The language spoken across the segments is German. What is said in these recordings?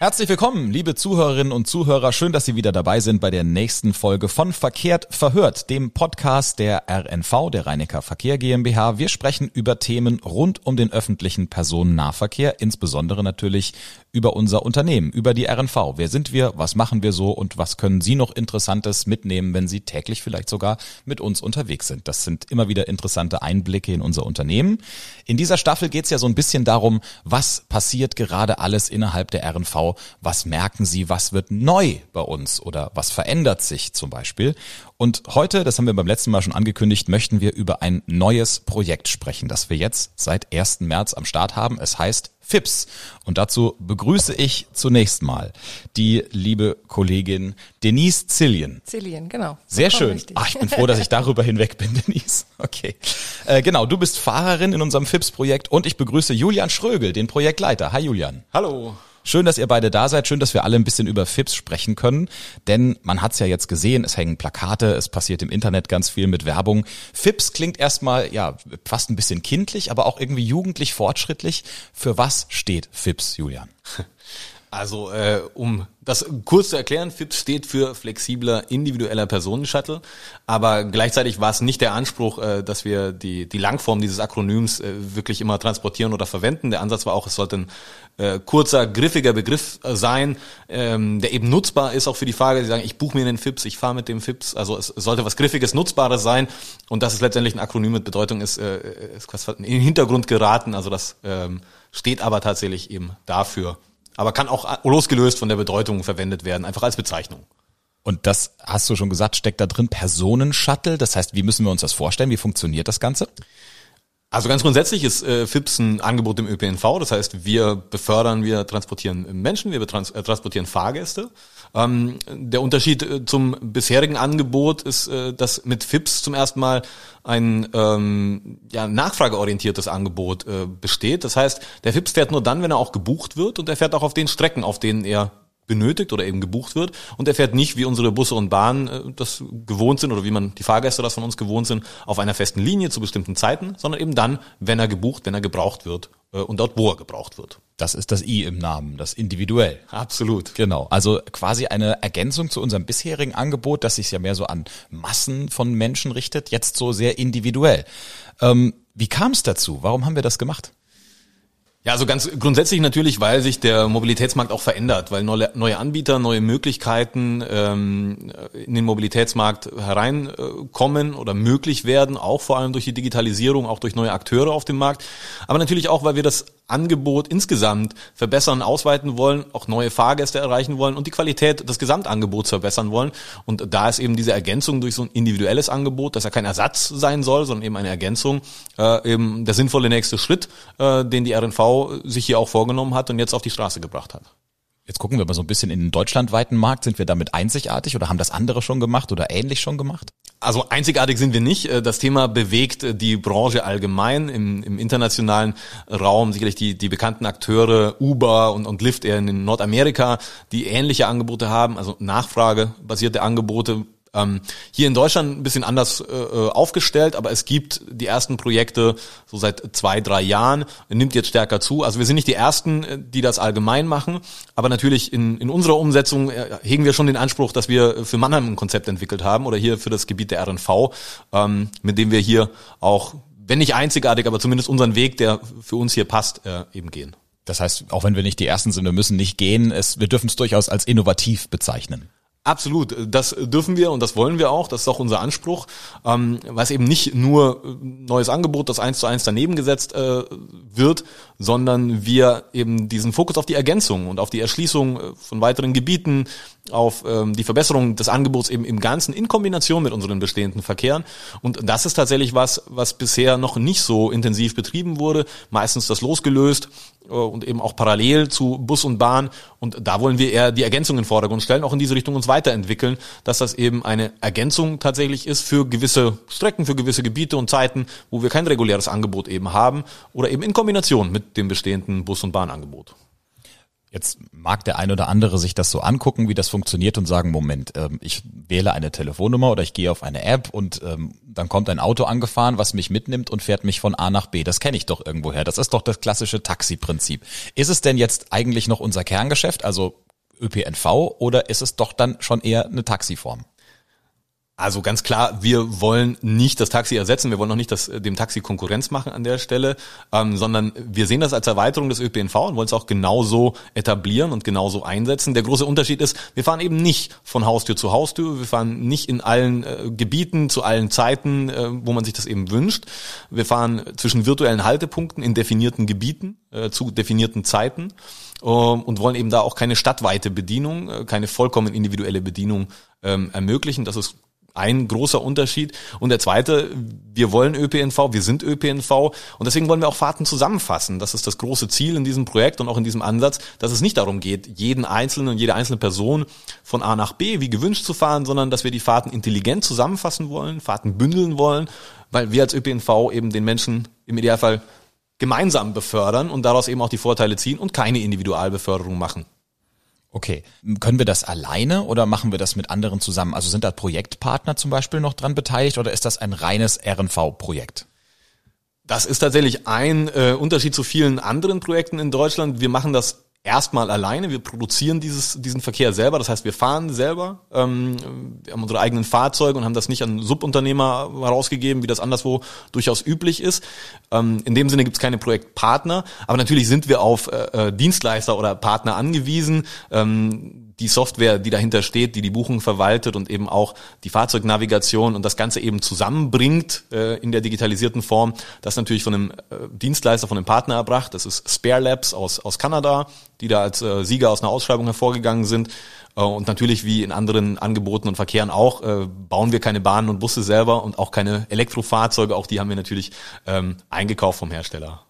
Herzlich willkommen, liebe Zuhörerinnen und Zuhörer. Schön, dass Sie wieder dabei sind bei der nächsten Folge von Verkehrt verhört, dem Podcast der RNV, der Rheinecker Verkehr GmbH. Wir sprechen über Themen rund um den öffentlichen Personennahverkehr, insbesondere natürlich über unser Unternehmen, über die RNV. Wer sind wir? Was machen wir so? Und was können Sie noch Interessantes mitnehmen, wenn Sie täglich vielleicht sogar mit uns unterwegs sind? Das sind immer wieder interessante Einblicke in unser Unternehmen. In dieser Staffel geht es ja so ein bisschen darum, was passiert gerade alles innerhalb der RNV was merken Sie, was wird neu bei uns oder was verändert sich zum Beispiel. Und heute, das haben wir beim letzten Mal schon angekündigt, möchten wir über ein neues Projekt sprechen, das wir jetzt seit 1. März am Start haben. Es heißt FIPS. Und dazu begrüße ich zunächst mal die liebe Kollegin Denise Zillion. Zillion, genau. Sehr schön. Ach, ich bin froh, dass ich darüber hinweg bin, Denise. Okay. Äh, genau, du bist Fahrerin in unserem FIPS-Projekt und ich begrüße Julian Schrögel, den Projektleiter. Hi Julian. Hallo. Schön, dass ihr beide da seid. Schön, dass wir alle ein bisschen über FIPS sprechen können. Denn man hat es ja jetzt gesehen, es hängen Plakate, es passiert im Internet ganz viel mit Werbung. FIPS klingt erstmal ja fast ein bisschen kindlich, aber auch irgendwie jugendlich fortschrittlich. Für was steht FIPS, Julian? Also äh, um das kurz zu erklären, FIPS steht für flexibler individueller Personenshuttle, aber gleichzeitig war es nicht der Anspruch, äh, dass wir die, die Langform dieses Akronyms äh, wirklich immer transportieren oder verwenden. Der Ansatz war auch, es sollte ein äh, kurzer, griffiger Begriff äh, sein, ähm, der eben nutzbar ist auch für die Fahrer, die sagen, ich buche mir den FIPS, ich fahre mit dem FIPS. Also es sollte was Griffiges, Nutzbares sein und dass es letztendlich ein Akronym mit Bedeutung ist, äh, ist quasi in den Hintergrund geraten. Also das ähm, steht aber tatsächlich eben dafür aber kann auch losgelöst von der Bedeutung verwendet werden, einfach als Bezeichnung. Und das hast du schon gesagt, steckt da drin Personenshuttle. Das heißt, wie müssen wir uns das vorstellen? Wie funktioniert das Ganze? Also ganz grundsätzlich ist äh, FIPS ein Angebot im ÖPNV. Das heißt, wir befördern, wir transportieren Menschen, wir trans äh, transportieren Fahrgäste. Ähm, der Unterschied äh, zum bisherigen Angebot ist, äh, dass mit FIPS zum ersten Mal ein ähm, ja, nachfrageorientiertes Angebot äh, besteht. Das heißt, der FIPS fährt nur dann, wenn er auch gebucht wird und er fährt auch auf den Strecken, auf denen er benötigt oder eben gebucht wird und er fährt nicht wie unsere Busse und Bahnen äh, das gewohnt sind oder wie man die Fahrgäste das von uns gewohnt sind auf einer festen Linie zu bestimmten Zeiten, sondern eben dann, wenn er gebucht, wenn er gebraucht wird äh, und dort wo er gebraucht wird. Das ist das I im Namen, das individuell. Absolut. Genau. Also quasi eine Ergänzung zu unserem bisherigen Angebot, das sich ja mehr so an Massen von Menschen richtet, jetzt so sehr individuell. Ähm, wie kam es dazu? Warum haben wir das gemacht? Ja, also ganz grundsätzlich natürlich, weil sich der Mobilitätsmarkt auch verändert, weil neue Anbieter, neue Möglichkeiten ähm, in den Mobilitätsmarkt hereinkommen oder möglich werden, auch vor allem durch die Digitalisierung, auch durch neue Akteure auf dem Markt. Aber natürlich auch, weil wir das Angebot insgesamt verbessern, ausweiten wollen, auch neue Fahrgäste erreichen wollen und die Qualität des Gesamtangebots verbessern wollen. Und da ist eben diese Ergänzung durch so ein individuelles Angebot, das ja kein Ersatz sein soll, sondern eben eine Ergänzung, äh, eben der sinnvolle nächste Schritt, äh, den die RNV sich hier auch vorgenommen hat und jetzt auf die Straße gebracht hat. Jetzt gucken wir mal so ein bisschen in den deutschlandweiten Markt. Sind wir damit einzigartig oder haben das andere schon gemacht oder ähnlich schon gemacht? Also einzigartig sind wir nicht. Äh, das Thema bewegt äh, die Branche allgemein im, im internationalen Raum. Sicherlich die, die bekannten Akteure Uber und, und Lyft eher in Nordamerika, die ähnliche Angebote haben, also nachfragebasierte Angebote ähm, hier in Deutschland ein bisschen anders äh, äh, aufgestellt, aber es gibt die ersten Projekte so seit zwei, drei Jahren, nimmt jetzt stärker zu. Also wir sind nicht die Ersten, äh, die das allgemein machen, aber natürlich in, in unserer Umsetzung äh, hegen wir schon den Anspruch, dass wir für Mannheim ein Konzept entwickelt haben oder hier für das Gebiet der RNV, ähm, mit dem wir hier auch, wenn nicht einzigartig, aber zumindest unseren Weg, der für uns hier passt, äh, eben gehen. Das heißt, auch wenn wir nicht die Ersten sind, wir müssen nicht gehen, es, wir dürfen es durchaus als innovativ bezeichnen. Absolut, das dürfen wir und das wollen wir auch, das ist auch unser Anspruch, ähm, weil es eben nicht nur neues Angebot, das eins zu eins daneben gesetzt äh, wird, sondern wir eben diesen Fokus auf die Ergänzung und auf die Erschließung äh, von weiteren Gebieten, auf ähm, die Verbesserung des Angebots eben im Ganzen in Kombination mit unseren bestehenden Verkehren. Und das ist tatsächlich was, was bisher noch nicht so intensiv betrieben wurde. Meistens das losgelöst äh, und eben auch parallel zu Bus und Bahn. Und da wollen wir eher die Ergänzung in den Vordergrund stellen, auch in diese Richtung uns weiterentwickeln, dass das eben eine Ergänzung tatsächlich ist für gewisse Strecken, für gewisse Gebiete und Zeiten, wo wir kein reguläres Angebot eben haben oder eben in Kombination mit dem bestehenden Bus- und Bahnangebot. Jetzt mag der ein oder andere sich das so angucken, wie das funktioniert und sagen, Moment, ähm, ich wähle eine Telefonnummer oder ich gehe auf eine App und ähm, dann kommt ein Auto angefahren, was mich mitnimmt und fährt mich von A nach B. Das kenne ich doch irgendwoher. Das ist doch das klassische Taxi-Prinzip. Ist es denn jetzt eigentlich noch unser Kerngeschäft, also ÖPNV, oder ist es doch dann schon eher eine Taxiform? Also ganz klar, wir wollen nicht das Taxi ersetzen, wir wollen auch nicht das, äh, dem Taxi Konkurrenz machen an der Stelle, ähm, sondern wir sehen das als Erweiterung des ÖPNV und wollen es auch genauso etablieren und genauso einsetzen. Der große Unterschied ist, wir fahren eben nicht von Haustür zu Haustür, wir fahren nicht in allen äh, Gebieten zu allen Zeiten, äh, wo man sich das eben wünscht. Wir fahren zwischen virtuellen Haltepunkten in definierten Gebieten äh, zu definierten Zeiten ähm, und wollen eben da auch keine stadtweite Bedienung, äh, keine vollkommen individuelle Bedienung ähm, ermöglichen. Das ist ein großer Unterschied. Und der zweite, wir wollen ÖPNV, wir sind ÖPNV und deswegen wollen wir auch Fahrten zusammenfassen. Das ist das große Ziel in diesem Projekt und auch in diesem Ansatz, dass es nicht darum geht, jeden Einzelnen und jede einzelne Person von A nach B wie gewünscht zu fahren, sondern dass wir die Fahrten intelligent zusammenfassen wollen, Fahrten bündeln wollen, weil wir als ÖPNV eben den Menschen im Idealfall gemeinsam befördern und daraus eben auch die Vorteile ziehen und keine Individualbeförderung machen. Okay. Können wir das alleine oder machen wir das mit anderen zusammen? Also sind da Projektpartner zum Beispiel noch dran beteiligt oder ist das ein reines RNV-Projekt? Das ist tatsächlich ein äh, Unterschied zu vielen anderen Projekten in Deutschland. Wir machen das erstmal alleine. Wir produzieren dieses, diesen Verkehr selber. Das heißt, wir fahren selber. Ähm, wir haben unsere eigenen Fahrzeuge und haben das nicht an Subunternehmer herausgegeben, wie das anderswo durchaus üblich ist. Ähm, in dem Sinne gibt es keine Projektpartner. Aber natürlich sind wir auf äh, äh Dienstleister oder Partner angewiesen. Ähm, die Software, die dahinter steht, die die Buchung verwaltet und eben auch die Fahrzeugnavigation und das Ganze eben zusammenbringt äh, in der digitalisierten Form, das natürlich von einem äh, Dienstleister, von einem Partner erbracht. Das ist Spare Labs aus, aus Kanada, die da als äh, Sieger aus einer Ausschreibung hervorgegangen sind. Äh, und natürlich wie in anderen Angeboten und Verkehren auch, äh, bauen wir keine Bahnen und Busse selber und auch keine Elektrofahrzeuge. Auch die haben wir natürlich ähm, eingekauft vom Hersteller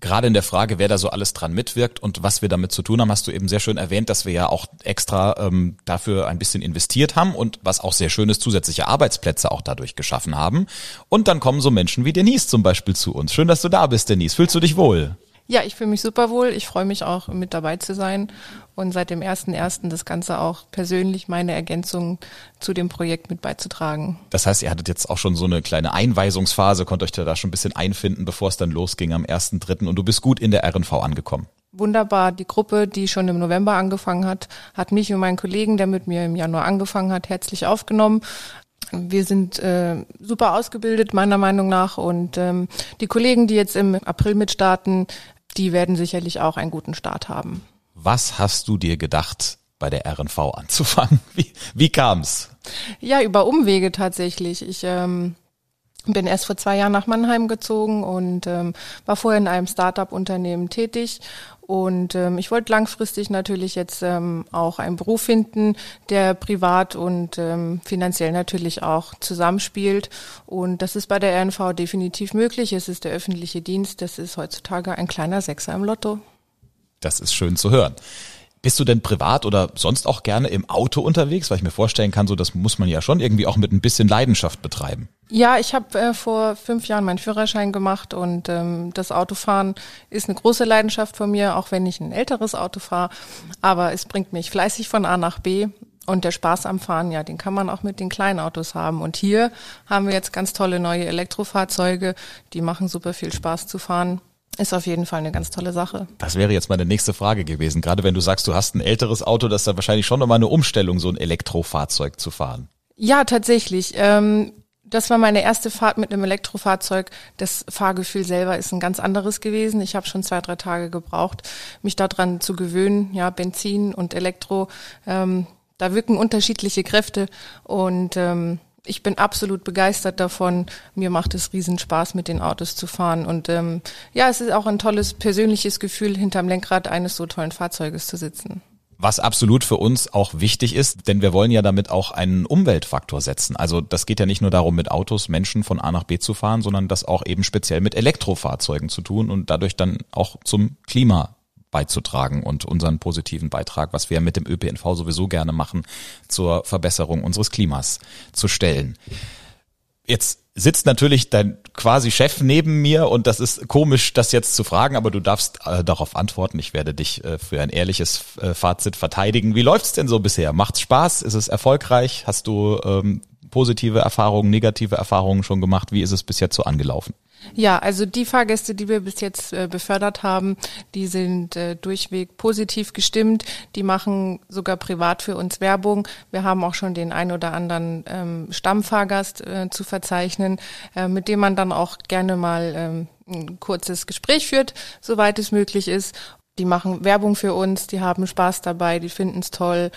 gerade in der Frage, wer da so alles dran mitwirkt und was wir damit zu tun haben, hast du eben sehr schön erwähnt, dass wir ja auch extra ähm, dafür ein bisschen investiert haben und was auch sehr schön ist, zusätzliche Arbeitsplätze auch dadurch geschaffen haben. Und dann kommen so Menschen wie Denise zum Beispiel zu uns. Schön, dass du da bist, Denise. Fühlst du dich wohl? Ja, ich fühle mich super wohl. Ich freue mich auch mit dabei zu sein und seit dem ersten ersten das Ganze auch persönlich meine Ergänzung zu dem Projekt mit beizutragen. Das heißt, ihr hattet jetzt auch schon so eine kleine Einweisungsphase, konnte euch da schon ein bisschen einfinden, bevor es dann losging am ersten dritten und du bist gut in der RNV angekommen. Wunderbar. Die Gruppe, die schon im November angefangen hat, hat mich und meinen Kollegen, der mit mir im Januar angefangen hat, herzlich aufgenommen. Wir sind äh, super ausgebildet, meiner Meinung nach. Und ähm, die Kollegen, die jetzt im April mitstarten, die werden sicherlich auch einen guten Start haben. Was hast du dir gedacht, bei der RNV anzufangen? Wie, wie kam's? Ja, über Umwege tatsächlich. Ich ähm, bin erst vor zwei Jahren nach Mannheim gezogen und ähm, war vorher in einem Start-up-Unternehmen tätig. Und ähm, ich wollte langfristig natürlich jetzt ähm, auch einen Beruf finden, der privat und ähm, finanziell natürlich auch zusammenspielt. Und das ist bei der RNV definitiv möglich. Es ist der öffentliche Dienst. Das ist heutzutage ein kleiner Sechser im Lotto. Das ist schön zu hören. Bist du denn privat oder sonst auch gerne im Auto unterwegs? Weil ich mir vorstellen kann, so das muss man ja schon irgendwie auch mit ein bisschen Leidenschaft betreiben. Ja, ich habe äh, vor fünf Jahren meinen Führerschein gemacht und ähm, das Autofahren ist eine große Leidenschaft von mir, auch wenn ich ein älteres Auto fahre. Aber es bringt mich fleißig von A nach B. Und der Spaß am Fahren, ja, den kann man auch mit den kleinen Autos haben. Und hier haben wir jetzt ganz tolle neue Elektrofahrzeuge, die machen super viel Spaß zu fahren. Ist auf jeden Fall eine ganz tolle Sache. Das wäre jetzt meine nächste Frage gewesen. Gerade wenn du sagst, du hast ein älteres Auto, das ist da wahrscheinlich schon nochmal eine Umstellung, so ein Elektrofahrzeug zu fahren. Ja, tatsächlich. Ähm, das war meine erste Fahrt mit einem Elektrofahrzeug. Das Fahrgefühl selber ist ein ganz anderes gewesen. Ich habe schon zwei, drei Tage gebraucht, mich daran zu gewöhnen. Ja, Benzin und Elektro, ähm, da wirken unterschiedliche Kräfte und ähm, ich bin absolut begeistert davon. Mir macht es riesen Spaß, mit den Autos zu fahren. Und ähm, ja, es ist auch ein tolles persönliches Gefühl, hinterm Lenkrad eines so tollen Fahrzeuges zu sitzen. Was absolut für uns auch wichtig ist, denn wir wollen ja damit auch einen Umweltfaktor setzen. Also das geht ja nicht nur darum, mit Autos Menschen von A nach B zu fahren, sondern das auch eben speziell mit Elektrofahrzeugen zu tun und dadurch dann auch zum Klima beizutragen und unseren positiven Beitrag, was wir mit dem ÖPNV sowieso gerne machen, zur Verbesserung unseres Klimas zu stellen. Jetzt sitzt natürlich dein quasi Chef neben mir und das ist komisch, das jetzt zu fragen, aber du darfst äh, darauf antworten. Ich werde dich äh, für ein ehrliches äh, Fazit verteidigen. Wie läuft's denn so bisher? Macht's Spaß? Ist es erfolgreich? Hast du ähm, positive Erfahrungen, negative Erfahrungen schon gemacht? Wie ist es bis jetzt so angelaufen? Ja, also die Fahrgäste, die wir bis jetzt äh, befördert haben, die sind äh, durchweg positiv gestimmt. Die machen sogar privat für uns Werbung. Wir haben auch schon den ein oder anderen ähm, Stammfahrgast äh, zu verzeichnen, äh, mit dem man dann auch gerne mal ähm, ein kurzes Gespräch führt, soweit es möglich ist. Die machen Werbung für uns, die haben Spaß dabei, die finden es toll.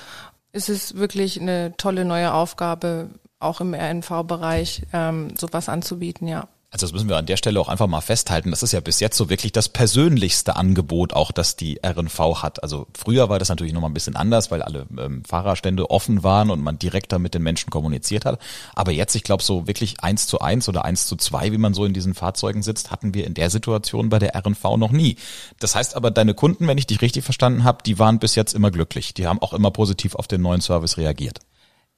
Es ist wirklich eine tolle neue Aufgabe, auch im RNV-Bereich ähm, sowas anzubieten, ja. Also das müssen wir an der Stelle auch einfach mal festhalten. Das ist ja bis jetzt so wirklich das persönlichste Angebot, auch das die RNV hat. Also früher war das natürlich noch mal ein bisschen anders, weil alle ähm, Fahrerstände offen waren und man direkter mit den Menschen kommuniziert hat. Aber jetzt, ich glaube, so wirklich eins zu eins oder eins zu zwei, wie man so in diesen Fahrzeugen sitzt, hatten wir in der Situation bei der RNV noch nie. Das heißt aber, deine Kunden, wenn ich dich richtig verstanden habe, die waren bis jetzt immer glücklich. Die haben auch immer positiv auf den neuen Service reagiert.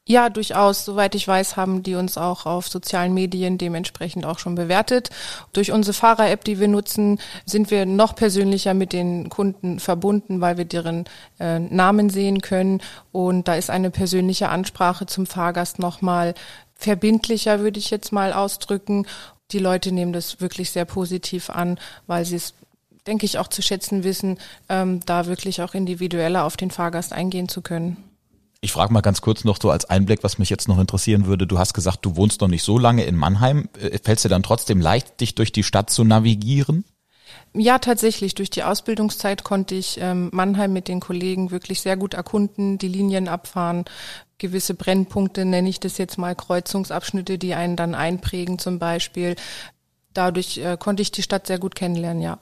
Ja, durchaus. Soweit ich weiß, haben die uns auch auf sozialen Medien dementsprechend auch schon bewertet. Durch unsere Fahrer-App, die wir nutzen, sind wir noch persönlicher mit den Kunden verbunden, weil wir deren äh, Namen sehen können. Und da ist eine persönliche Ansprache zum Fahrgast nochmal verbindlicher, würde ich jetzt mal ausdrücken. Die Leute nehmen das wirklich sehr positiv an, weil sie es denke ich, auch zu schätzen wissen, ähm, da wirklich auch individueller auf den Fahrgast eingehen zu können. Ich frage mal ganz kurz noch so als Einblick, was mich jetzt noch interessieren würde. Du hast gesagt, du wohnst noch nicht so lange in Mannheim. Äh, fällt es dir dann trotzdem leicht, dich durch die Stadt zu navigieren? Ja, tatsächlich. Durch die Ausbildungszeit konnte ich ähm, Mannheim mit den Kollegen wirklich sehr gut erkunden, die Linien abfahren, gewisse Brennpunkte, nenne ich das jetzt mal, Kreuzungsabschnitte, die einen dann einprägen zum Beispiel. Dadurch äh, konnte ich die Stadt sehr gut kennenlernen, ja.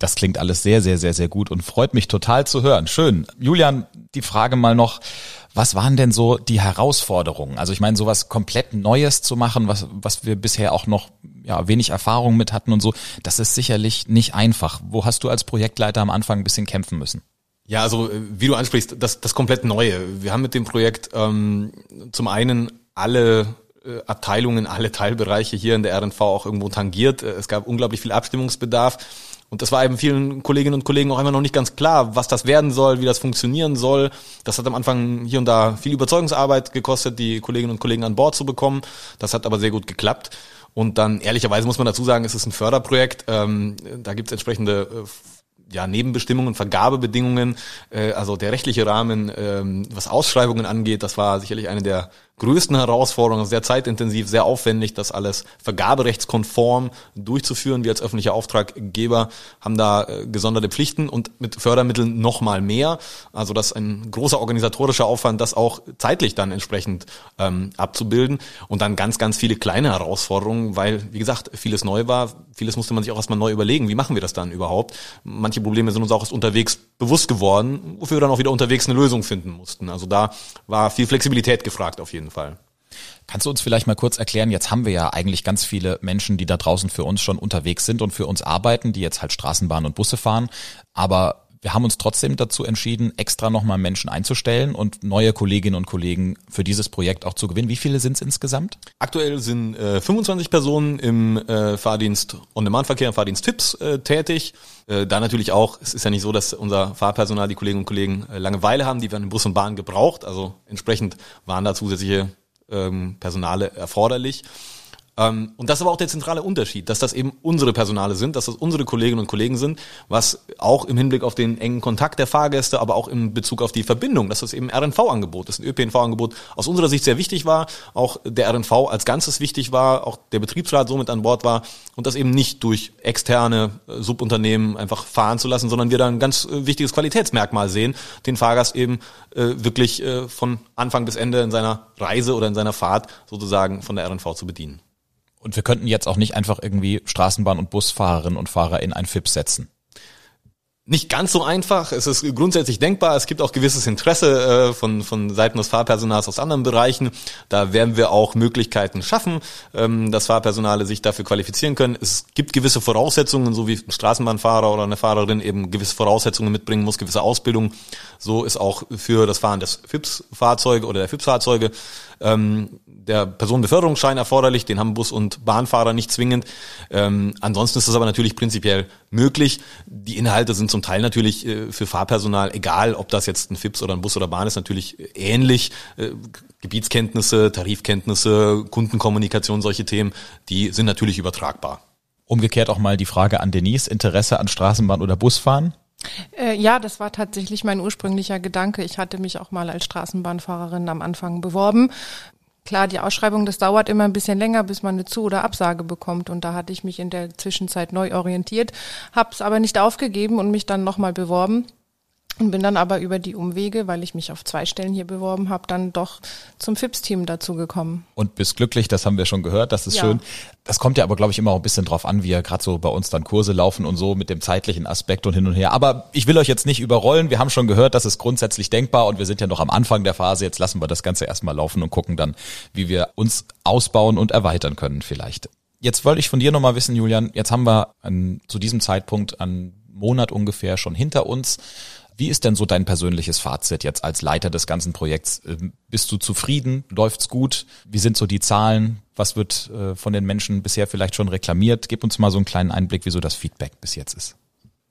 Das klingt alles sehr, sehr, sehr, sehr gut und freut mich total zu hören. Schön. Julian, die Frage mal noch, was waren denn so die Herausforderungen? Also ich meine, sowas komplett Neues zu machen, was, was wir bisher auch noch ja, wenig Erfahrung mit hatten und so, das ist sicherlich nicht einfach. Wo hast du als Projektleiter am Anfang ein bisschen kämpfen müssen? Ja, also äh, wie du ansprichst, das, das komplett Neue. Wir haben mit dem Projekt ähm, zum einen alle äh, Abteilungen, alle Teilbereiche hier in der RNV auch irgendwo tangiert. Äh, es gab unglaublich viel Abstimmungsbedarf. Und das war eben vielen Kolleginnen und Kollegen auch immer noch nicht ganz klar, was das werden soll, wie das funktionieren soll. Das hat am Anfang hier und da viel Überzeugungsarbeit gekostet, die Kolleginnen und Kollegen an Bord zu bekommen. Das hat aber sehr gut geklappt. Und dann ehrlicherweise muss man dazu sagen, es ist ein Förderprojekt. Ähm, da gibt es entsprechende äh, ja, Nebenbestimmungen, Vergabebedingungen, äh, also der rechtliche Rahmen, ähm, was Ausschreibungen angeht, das war sicherlich eine der größten Herausforderungen, sehr zeitintensiv, sehr aufwendig, das alles vergaberechtskonform durchzuführen. Wir als öffentlicher Auftraggeber haben da äh, gesonderte Pflichten und mit Fördermitteln noch mal mehr. Also das ist ein großer organisatorischer Aufwand, das auch zeitlich dann entsprechend ähm, abzubilden. Und dann ganz, ganz viele kleine Herausforderungen, weil, wie gesagt, vieles neu war. Vieles musste man sich auch erstmal neu überlegen. Wie machen wir das dann überhaupt? Manche Probleme sind uns auch erst unterwegs bewusst geworden, wofür wir dann auch wieder unterwegs eine Lösung finden mussten. Also da war viel Flexibilität gefragt auf jeden jeden Fall. Kannst du uns vielleicht mal kurz erklären, jetzt haben wir ja eigentlich ganz viele Menschen, die da draußen für uns schon unterwegs sind und für uns arbeiten, die jetzt halt Straßenbahn und Busse fahren, aber wir haben uns trotzdem dazu entschieden, extra nochmal Menschen einzustellen und neue Kolleginnen und Kollegen für dieses Projekt auch zu gewinnen. Wie viele sind es insgesamt? Aktuell sind äh, 25 Personen im äh, Fahrdienst On-Demand-Verkehr, Fahrdienst-Tipps äh, tätig. Äh, da natürlich auch, es ist ja nicht so, dass unser Fahrpersonal, die Kolleginnen und Kollegen äh, Langeweile haben, die werden in Bus und Bahn gebraucht. Also entsprechend waren da zusätzliche ähm, Personale erforderlich. Ähm, und das ist aber auch der zentrale Unterschied, dass das eben unsere Personale sind, dass das unsere Kolleginnen und Kollegen sind, was auch im Hinblick auf den engen Kontakt der Fahrgäste, aber auch in Bezug auf die Verbindung, dass das eben RNV-Angebot ist, ein ÖPNV-Angebot aus unserer Sicht sehr wichtig war, auch der RNV als Ganzes wichtig war, auch der Betriebsrat somit an Bord war und das eben nicht durch externe äh, Subunternehmen einfach fahren zu lassen, sondern wir da ein ganz äh, wichtiges Qualitätsmerkmal sehen, den Fahrgast eben äh, wirklich äh, von Anfang bis Ende in seiner Reise oder in seiner Fahrt sozusagen von der RNV zu bedienen. Und wir könnten jetzt auch nicht einfach irgendwie Straßenbahn- und Busfahrerinnen und Fahrer in ein FIP setzen. nicht ganz so einfach. Es ist grundsätzlich denkbar. Es gibt auch gewisses Interesse äh, von, von Seiten des Fahrpersonals aus anderen Bereichen. Da werden wir auch Möglichkeiten schaffen, ähm, dass Fahrpersonale sich dafür qualifizieren können. Es gibt gewisse Voraussetzungen, so wie ein Straßenbahnfahrer oder eine Fahrerin eben gewisse Voraussetzungen mitbringen muss, gewisse Ausbildung. So ist auch für das Fahren des FIPS-Fahrzeuge oder der FIPS-Fahrzeuge ähm, der Personenbeförderungsschein erforderlich, den haben Bus- und Bahnfahrer nicht zwingend. Ähm, ansonsten ist das aber natürlich prinzipiell möglich. Die Inhalte sind zum Teil natürlich äh, für Fahrpersonal, egal ob das jetzt ein FIPS oder ein Bus oder Bahn ist, natürlich ähnlich. Äh, Gebietskenntnisse, Tarifkenntnisse, Kundenkommunikation, solche Themen, die sind natürlich übertragbar. Umgekehrt auch mal die Frage an Denise, Interesse an Straßenbahn oder Busfahren? Äh, ja, das war tatsächlich mein ursprünglicher Gedanke. Ich hatte mich auch mal als Straßenbahnfahrerin am Anfang beworben. Klar, die Ausschreibung, das dauert immer ein bisschen länger, bis man eine Zu- oder Absage bekommt. Und da hatte ich mich in der Zwischenzeit neu orientiert, habe es aber nicht aufgegeben und mich dann nochmal beworben. Und bin dann aber über die Umwege, weil ich mich auf zwei Stellen hier beworben habe, dann doch zum FIPS-Team dazu gekommen. Und bist glücklich, das haben wir schon gehört, das ist Ja. schön. Das kommt ja aber, glaube ich, immer auch ein bisschen drauf an, wie ja gerade so bei uns dann Kurse laufen und so mit dem zeitlichen Aspekt und hin und her. Aber ich will euch jetzt nicht überrollen. Wir haben schon gehört, das ist grundsätzlich denkbar und wir sind ja noch am Anfang der Phase. Jetzt lassen wir das Ganze erstmal laufen und gucken dann, wie wir uns ausbauen und erweitern können vielleicht. Jetzt wollte ich von dir nochmal wissen, Julian, jetzt haben wir an, zu diesem Zeitpunkt einen Monat ungefähr schon hinter uns. Wie ist denn so dein persönliches Fazit jetzt als Leiter des ganzen Projekts? Ähm, Bist du zufrieden? Läuft's gut? Wie sind so die Zahlen? Was wird äh, von den Menschen bisher vielleicht schon reklamiert? Gib uns mal so einen kleinen Einblick, wie so das Feedback bis jetzt ist.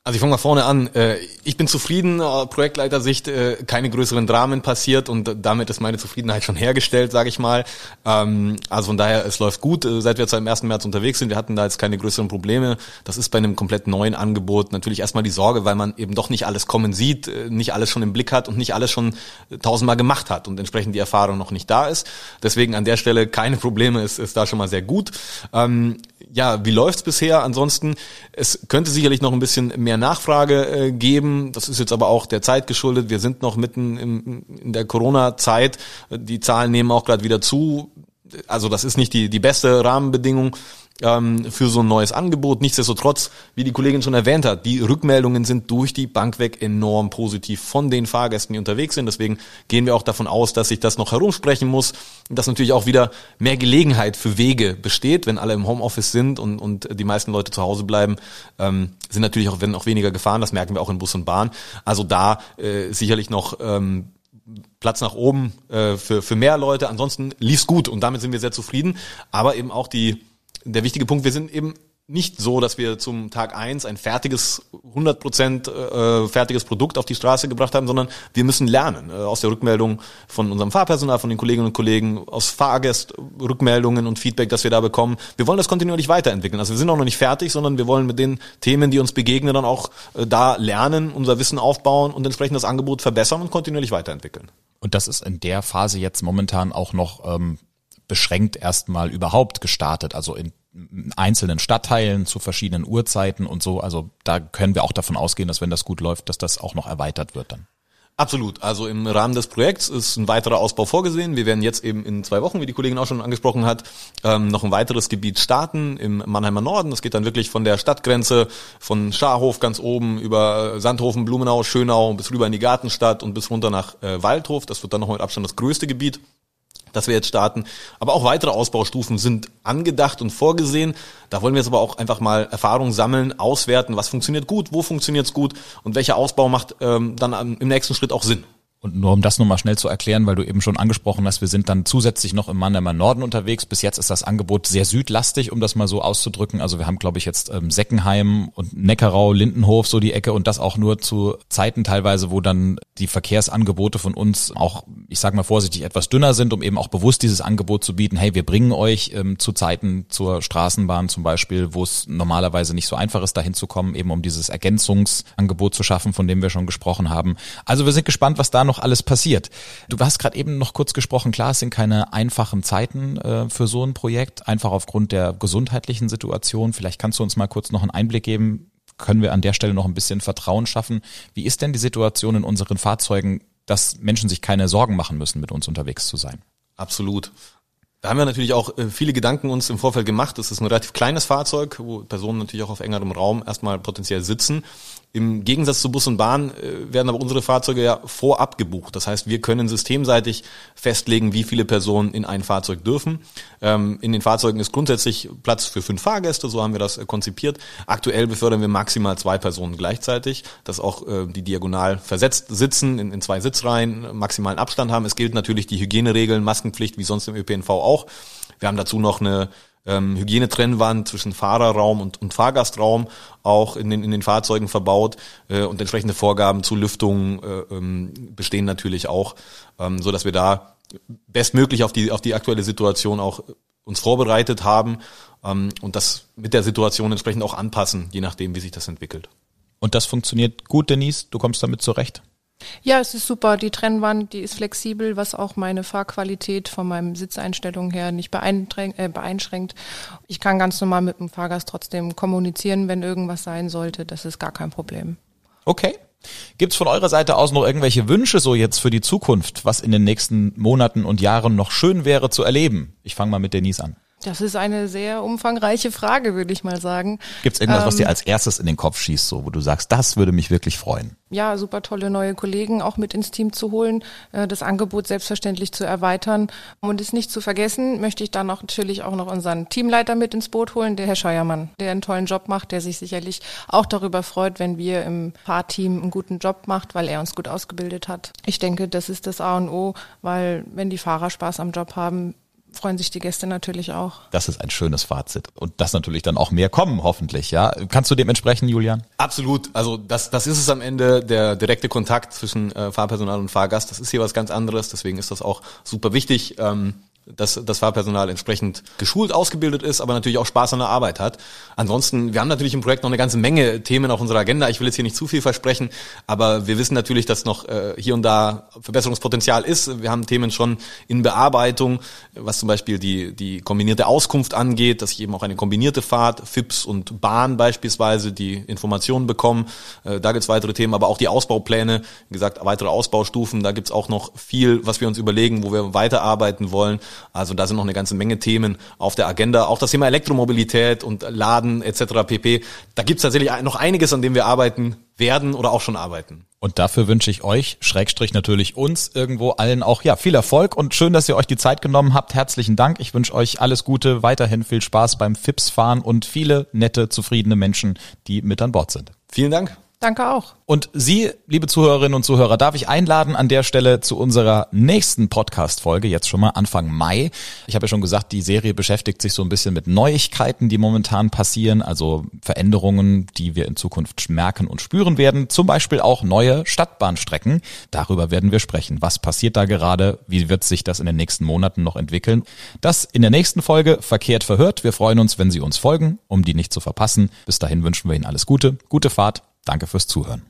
Also ich fange mal vorne an. Äh, Ich bin zufrieden, äh, Projektleitersicht, äh, keine größeren Dramen passiert und damit ist meine Zufriedenheit schon hergestellt, sage ich mal. Ähm, Also von daher, es läuft gut, seit wir jetzt am 1. März unterwegs sind. Wir hatten da jetzt keine größeren Probleme. Das ist bei einem komplett neuen Angebot natürlich erstmal die Sorge, weil man eben doch nicht alles kommen sieht, nicht alles schon im Blick hat und nicht alles schon tausendmal gemacht hat und entsprechend die Erfahrung noch nicht da ist. Deswegen an der Stelle keine Probleme, ist, ist da schon mal sehr gut. Ähm, ja, wie läuft's bisher? Ansonsten, es könnte sicherlich noch ein bisschen mehr Nachfrage äh, geben. Das ist jetzt aber auch der Zeit geschuldet. Wir sind noch mitten im, in der Corona-Zeit. Die Zahlen nehmen auch gerade wieder zu. Also das ist nicht die, die beste Rahmenbedingung ähm, für so ein neues Angebot. Nichtsdestotrotz, wie die Kollegin schon erwähnt hat, die Rückmeldungen sind durch die Bank weg enorm positiv von den Fahrgästen, die unterwegs sind. Deswegen gehen wir auch davon aus, dass sich das noch herumsprechen muss dass natürlich auch wieder mehr Gelegenheit für Wege besteht, wenn alle im Homeoffice sind und, und die meisten Leute zu Hause bleiben, ähm, sind natürlich auch, werden auch weniger gefahren. Das merken wir auch in Bus und Bahn. Also da äh, sicherlich noch ähm, Platz nach oben äh, für, für mehr Leute. Ansonsten lief's gut und damit sind wir sehr zufrieden. Aber eben auch die, der wichtige Punkt, wir sind eben nicht so, dass wir zum Tag eins ein fertiges, 100% äh, fertiges Produkt auf die Straße gebracht haben, sondern wir müssen lernen äh, aus der Rückmeldung von unserem Fahrpersonal, von den Kolleginnen und Kollegen, aus Fahrgastrückmeldungen und Feedback, das wir da bekommen. Wir wollen das kontinuierlich weiterentwickeln. Also wir sind auch noch nicht fertig, sondern wir wollen mit den Themen, die uns begegnen, dann auch äh, da lernen, unser Wissen aufbauen und entsprechend das Angebot verbessern und kontinuierlich weiterentwickeln. Und das ist in der Phase jetzt momentan auch noch ähm, beschränkt erstmal überhaupt gestartet, also in einzelnen Stadtteilen zu verschiedenen Uhrzeiten und so. Also da können wir auch davon ausgehen, dass wenn das gut läuft, dass das auch noch erweitert wird dann. Absolut. Also im Rahmen des Projekts ist ein weiterer Ausbau vorgesehen. Wir werden jetzt eben in zwei Wochen, wie die Kollegin auch schon angesprochen hat, ähm, noch ein weiteres Gebiet starten im Mannheimer Norden. Das geht dann wirklich von der Stadtgrenze von Scharhof ganz oben über Sandhofen, Blumenau, Schönau bis rüber in die Gartenstadt und bis runter nach äh, Waldhof. Das wird dann noch mit Abstand das größte Gebiet das wir jetzt starten. Aber auch weitere Ausbaustufen sind angedacht und vorgesehen. Da wollen wir jetzt aber auch einfach mal Erfahrungen sammeln, auswerten, was funktioniert gut, wo funktioniert's gut und welcher Ausbau macht ähm, dann im nächsten Schritt auch Sinn. Und nur um das nochmal schnell zu erklären, weil du eben schon angesprochen hast, wir sind dann zusätzlich noch im Mannheimer Norden unterwegs. Bis jetzt ist das Angebot sehr südlastig, um das mal so auszudrücken. Also wir haben, glaube ich, jetzt ähm, Seckenheim und Neckarau, Lindenhof, so die Ecke und das auch nur zu Zeiten teilweise, wo dann die Verkehrsangebote von uns auch, ich sage mal vorsichtig, etwas dünner sind, um eben auch bewusst dieses Angebot zu bieten. Hey, wir bringen euch ähm, zu Zeiten zur Straßenbahn zum Beispiel, wo es normalerweise nicht so einfach ist, dahin zu kommen, eben um dieses Ergänzungsangebot zu schaffen, von dem wir schon gesprochen haben. Also wir sind gespannt, was da noch alles passiert. Du hast gerade eben noch kurz gesprochen, klar, es sind keine einfachen Zeiten äh, für so ein Projekt, einfach aufgrund der gesundheitlichen Situation. Vielleicht kannst du uns mal kurz noch einen Einblick geben, können wir an der Stelle noch ein bisschen Vertrauen schaffen. Wie ist denn die Situation in unseren Fahrzeugen, dass Menschen sich keine Sorgen machen müssen, mit uns unterwegs zu sein? Absolut. Da haben wir natürlich auch äh, viele Gedanken uns im Vorfeld gemacht. Das ist ein relativ kleines Fahrzeug, wo Personen natürlich auch auf engerem Raum erstmal potenziell sitzen. Im Gegensatz zu Bus und Bahn äh, werden aber unsere Fahrzeuge ja vorab gebucht. Das heißt, wir können systemseitig festlegen, wie viele Personen in ein Fahrzeug dürfen. Ähm, in den Fahrzeugen ist grundsätzlich Platz für fünf Fahrgäste, so haben wir das äh, konzipiert. Aktuell befördern wir maximal zwei Personen gleichzeitig, dass auch die diagonal versetzt sitzen, in, zwei Sitzreihen, maximalen Abstand haben. Es gilt natürlich die Hygieneregeln, Maskenpflicht, wie sonst im ÖPNV. Wir haben dazu noch eine ähm, Hygienetrennwand zwischen Fahrerraum und, und Fahrgastraum auch in den, in den Fahrzeugen verbaut äh, und entsprechende Vorgaben zu Lüftung äh, ähm, bestehen natürlich auch, ähm, so dass wir da bestmöglich auf die, auf die aktuelle Situation auch uns vorbereitet haben ähm, und das mit der Situation entsprechend auch anpassen, je nachdem, wie sich das entwickelt. Und das funktioniert gut, Denise? Du kommst damit zurecht? Ja, es ist super. Die Trennwand, die ist flexibel, was auch meine Fahrqualität von meinem Sitzeinstellung her nicht äh, beeinschränkt. Ich kann ganz normal mit dem Fahrgast trotzdem kommunizieren, wenn irgendwas sein sollte. Das ist gar kein Problem. Okay. Gibt's von eurer Seite aus noch irgendwelche Wünsche so jetzt für die Zukunft, was in den nächsten Monaten und Jahren noch schön wäre zu erleben? Ich fange mal mit Denise an. Das ist eine sehr umfangreiche Frage, würde ich mal sagen. Gibt es irgendwas, ähm, was dir als erstes in den Kopf schießt, so wo du sagst, das würde mich wirklich freuen? Ja, super tolle neue Kollegen auch mit ins Team zu holen, äh, das Angebot selbstverständlich zu erweitern. Und es nicht zu vergessen, möchte ich dann noch natürlich auch noch unseren Teamleiter mit ins Boot holen, der Herr Scheuermann, der einen tollen Job macht, der sich sicherlich auch darüber freut, wenn wir im Fahrteam einen guten Job macht, weil er uns gut ausgebildet hat. Ich denke, das ist das A und O, weil wenn die Fahrer Spaß am Job haben, freuen sich die Gäste natürlich auch. Das ist ein schönes Fazit. Und das natürlich dann auch mehr kommen, hoffentlich, ja. Kannst du dem entsprechen, Julian? Absolut. Also das, das ist es am Ende, der direkte Kontakt zwischen äh, Fahrpersonal und Fahrgast. Das ist hier was ganz anderes, deswegen ist das auch super wichtig. Ähm, dass das Fahrpersonal entsprechend geschult, ausgebildet ist, aber natürlich auch Spaß an der Arbeit hat. Ansonsten, wir haben natürlich im Projekt noch eine ganze Menge Themen auf unserer Agenda. Ich will jetzt hier nicht zu viel versprechen, aber wir wissen natürlich, dass noch äh, hier und da Verbesserungspotenzial ist. Wir haben Themen schon in Bearbeitung, was zum Beispiel die, die kombinierte Auskunft angeht, dass ich eben auch eine kombinierte Fahrt, FIPS und Bahn beispielsweise, die Informationen bekommen. Äh, da gibt's weitere Themen, aber auch die Ausbaupläne, wie gesagt, weitere Ausbaustufen. Da gibt's auch noch viel, was wir uns überlegen, wo wir weiterarbeiten wollen. Also da sind noch eine ganze Menge Themen auf der Agenda. Auch das Thema Elektromobilität und Laden etc. pp. Da gibt's tatsächlich noch einiges, an dem wir arbeiten werden oder auch schon arbeiten. Und dafür wünsche ich euch, Schrägstrich natürlich uns, irgendwo allen auch ja viel Erfolg und schön, dass ihr euch die Zeit genommen habt. Herzlichen Dank. Ich wünsche euch alles Gute, weiterhin viel Spaß beim FIPS fahren und viele nette, zufriedene Menschen, die mit an Bord sind. Vielen Dank. Danke auch. Und Sie, liebe Zuhörerinnen und Zuhörer, darf ich einladen an der Stelle zu unserer nächsten Podcast-Folge, jetzt schon mal Anfang Mai. Ich habe ja schon gesagt, die Serie beschäftigt sich so ein bisschen mit Neuigkeiten, die momentan passieren, also Veränderungen, die wir in Zukunft merken und spüren werden. Zum Beispiel auch neue Stadtbahnstrecken. Darüber werden wir sprechen. Was passiert da gerade? Wie wird sich das in den nächsten Monaten noch entwickeln? Das in der nächsten Folge Verkehrt verhört. Wir freuen uns, wenn Sie uns folgen, um die nicht zu verpassen. Bis dahin wünschen wir Ihnen alles Gute, gute Fahrt Danke fürs Zuhören.